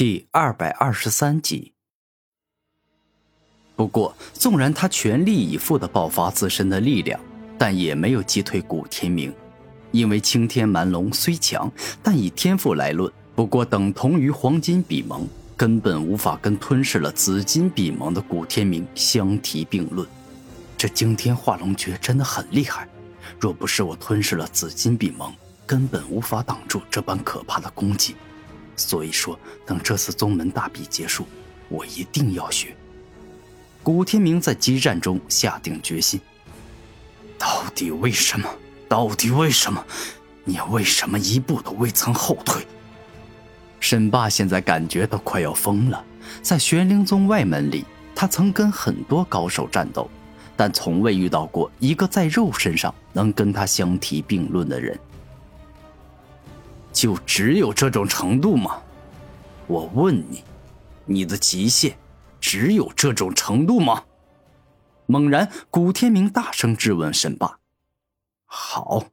第二百二十三集。不过，纵然他全力以赴的爆发自身的力量，但也没有击退古天明。因为青天蛮龙虽强，但以天赋来论，不过等同于黄金比蒙，根本无法跟吞噬了紫金比蒙的古天明相提并论。这惊天化龙诀真的很厉害，若不是我吞噬了紫金比蒙，根本无法挡住这般可怕的攻击。所以说，等这次宗门大比结束，我一定要学。古天明在激战中下定决心。到底为什么？到底为什么？你为什么一步都未曾后退？沈霸现在感觉都快要疯了。在玄灵宗外门里，他曾跟很多高手战斗，但从未遇到过一个在肉身上能跟他相提并论的人。就只有这种程度吗？我问你，你的极限只有这种程度吗？猛然，古天明大声质问沈霸：“好，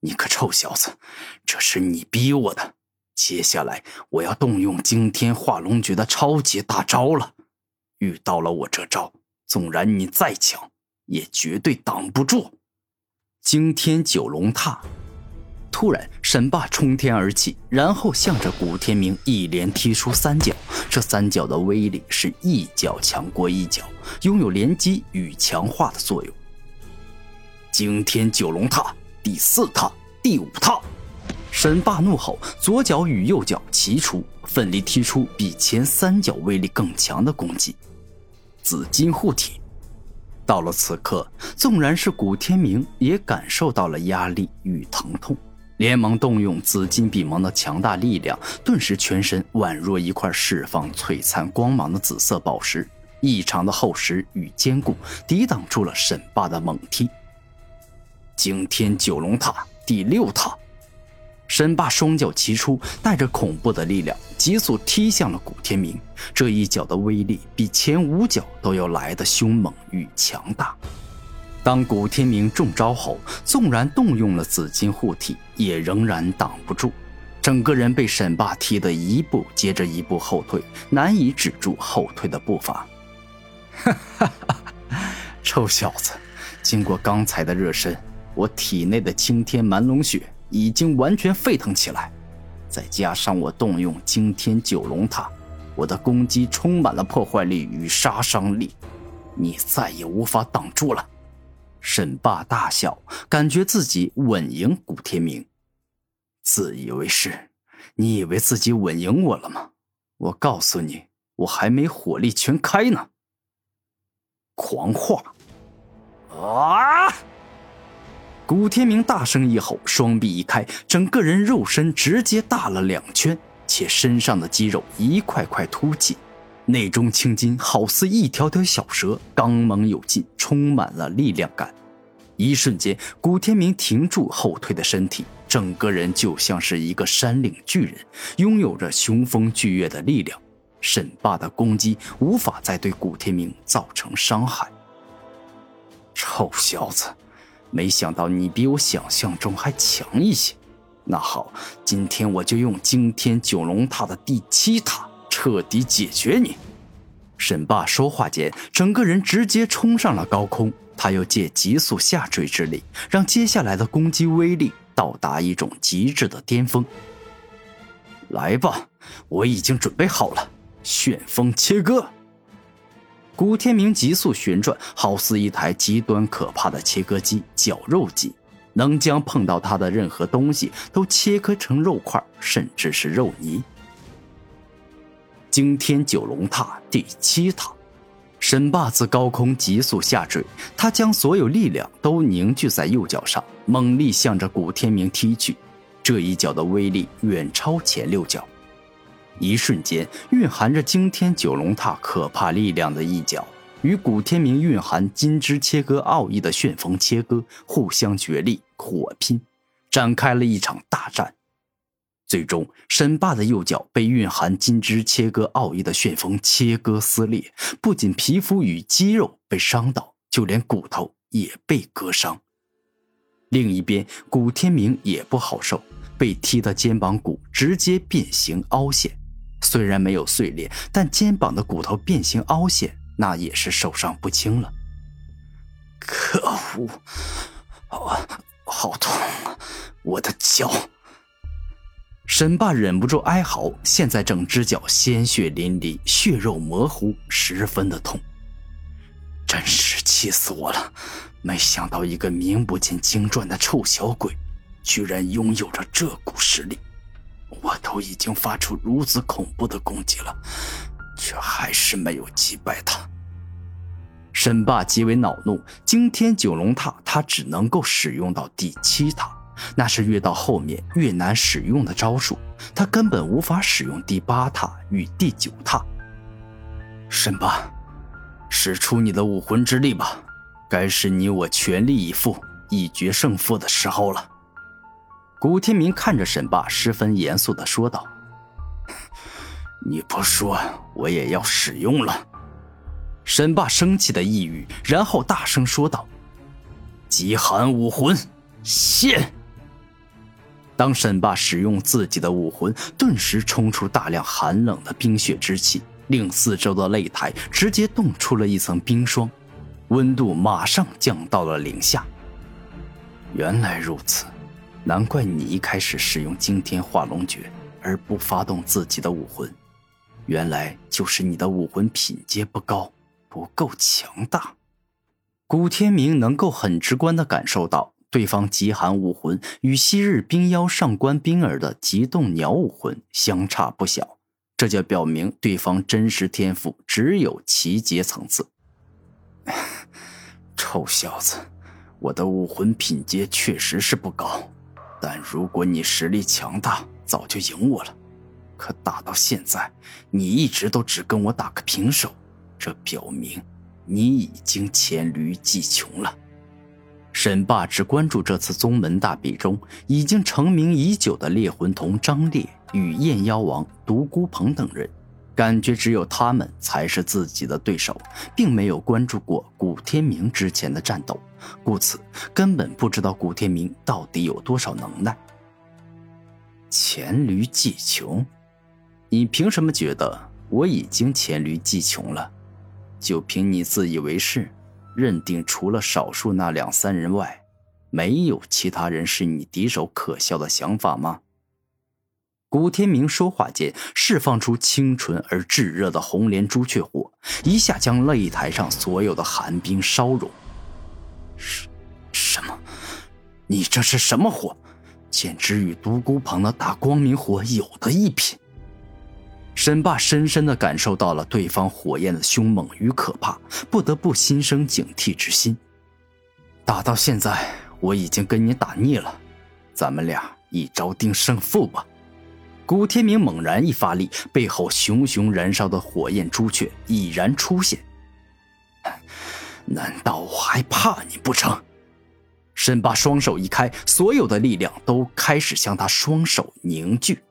你个臭小子，这是你逼我的。接下来，我要动用惊天化龙诀的超级大招了。遇到了我这招，纵然你再强，也绝对挡不住。惊天九龙踏。”突然，沈霸冲天而起，然后向着古天明一连踢出三脚。这三脚的威力是一脚强过一脚，拥有连击与强化的作用。惊天九龙踏，第四踏，第五踏。沈霸怒吼，左脚与右脚齐出，奋力踢出比前三脚威力更强的攻击。紫金护体。到了此刻，纵然是古天明也感受到了压力与疼痛。连忙动用紫金笔芒的强大力量，顿时全身宛若一块释放璀璨光芒的紫色宝石，异常的厚实与坚固，抵挡住了沈霸的猛踢。惊天九龙塔第六塔，沈霸双脚齐出，带着恐怖的力量，急速踢向了古天明。这一脚的威力比前五脚都要来的凶猛与强大。当古天明中招后，纵然动用了紫金护体，也仍然挡不住，整个人被沈霸踢得一步接着一步后退，难以止住后退的步伐。哈哈哈！臭小子，经过刚才的热身，我体内的青天蛮龙血已经完全沸腾起来，再加上我动用惊天九龙塔，我的攻击充满了破坏力与杀伤力，你再也无法挡住了。沈霸大笑，感觉自己稳赢古天明。自以为是，你以为自己稳赢我了吗？我告诉你，我还没火力全开呢。狂化！啊！古天明大声一吼，双臂一开，整个人肉身直接大了两圈，且身上的肌肉一块块凸起。内中青筋好似一条条小蛇，刚猛有劲，充满了力量感。一瞬间，古天明停住后退的身体，整个人就像是一个山岭巨人，拥有着雄风巨岳的力量。沈霸的攻击无法再对古天明造成伤害。臭小子，没想到你比我想象中还强一些。那好，今天我就用惊天九龙塔的第七塔。彻底解决你！沈霸说话间，整个人直接冲上了高空。他又借急速下坠之力，让接下来的攻击威力到达一种极致的巅峰。来吧，我已经准备好了，旋风切割！古天明急速旋转，好似一台极端可怕的切割机、绞肉机，能将碰到他的任何东西都切割成肉块，甚至是肉泥。惊天九龙塔第七塔，沈霸自高空急速下坠，他将所有力量都凝聚在右脚上，猛力向着古天明踢去。这一脚的威力远超前六脚。一瞬间，蕴含着惊天九龙塔可怕力量的一脚，与古天明蕴含金枝切割奥义的旋风切割互相角力火拼，展开了一场大战。最终，沈霸的右脚被蕴含金枝切割奥义的旋风切割撕裂，不仅皮肤与肌肉被伤到，就连骨头也被割伤。另一边，古天明也不好受，被踢的肩膀骨直接变形凹陷，虽然没有碎裂，但肩膀的骨头变形凹陷，那也是受伤不轻了。可恶！啊，好痛啊！我的脚！沈霸忍不住哀嚎，现在整只脚鲜血淋漓，血肉模糊，十分的痛。真是气死我了！没想到一个名不见经传的臭小鬼，居然拥有着这股实力。我都已经发出如此恐怖的攻击了，却还是没有击败他。沈霸极为恼怒，惊天九龙塔他只能够使用到第七塔，那是越到后面越难使用的招数，他根本无法使用第八塔与第九塔。沈霸，使出你的武魂之力吧，该是你我全力以赴一决胜负的时候了。古天明看着沈霸，十分严肃的说道：“你不说，我也要使用了。”沈霸生气的一语，然后大声说道：“极寒武魂，现！”当沈霸使用自己的武魂，顿时冲出大量寒冷的冰雪之气，令四周的擂台直接冻出了一层冰霜，温度马上降到了零下。原来如此。难怪你一开始使用惊天化龙诀而不发动自己的武魂，原来就是你的武魂品阶不高，不够强大。古天明能够很直观的感受到，对方极寒武魂与昔日冰妖上官冰儿的极冻鸟武魂相差不小，这就表明对方真实天赋只有奇阶层次。臭小子，我的武魂品阶确实是不高。但如果你实力强大，早就赢我了。可打到现在，你一直都只跟我打个平手，这表明你已经黔驴技穷了。沈霸只关注这次宗门大比中已经成名已久的猎魂童张烈与燕妖王独孤鹏等人。感觉只有他们才是自己的对手，并没有关注过古天明之前的战斗，故此根本不知道古天明到底有多少能耐。黔驴技穷，你凭什么觉得我已经黔驴技穷了？就凭你自以为是，认定除了少数那两三人外，没有其他人是你敌手可笑的想法吗？古天明说话间，释放出清纯而炙热的红莲朱雀火，一下将擂台上所有的寒冰烧融。什什么？你这是什么火？简直与独孤鹏的大光明火有的一拼！沈霸深深的感受到了对方火焰的凶猛与可怕，不得不心生警惕之心。打到现在，我已经跟你打腻了，咱们俩一招定胜负吧。古天明猛然一发力，背后熊熊燃烧的火焰朱雀已然出现。难道我还怕你不成？沈霸双手一开，所有的力量都开始向他双手凝聚。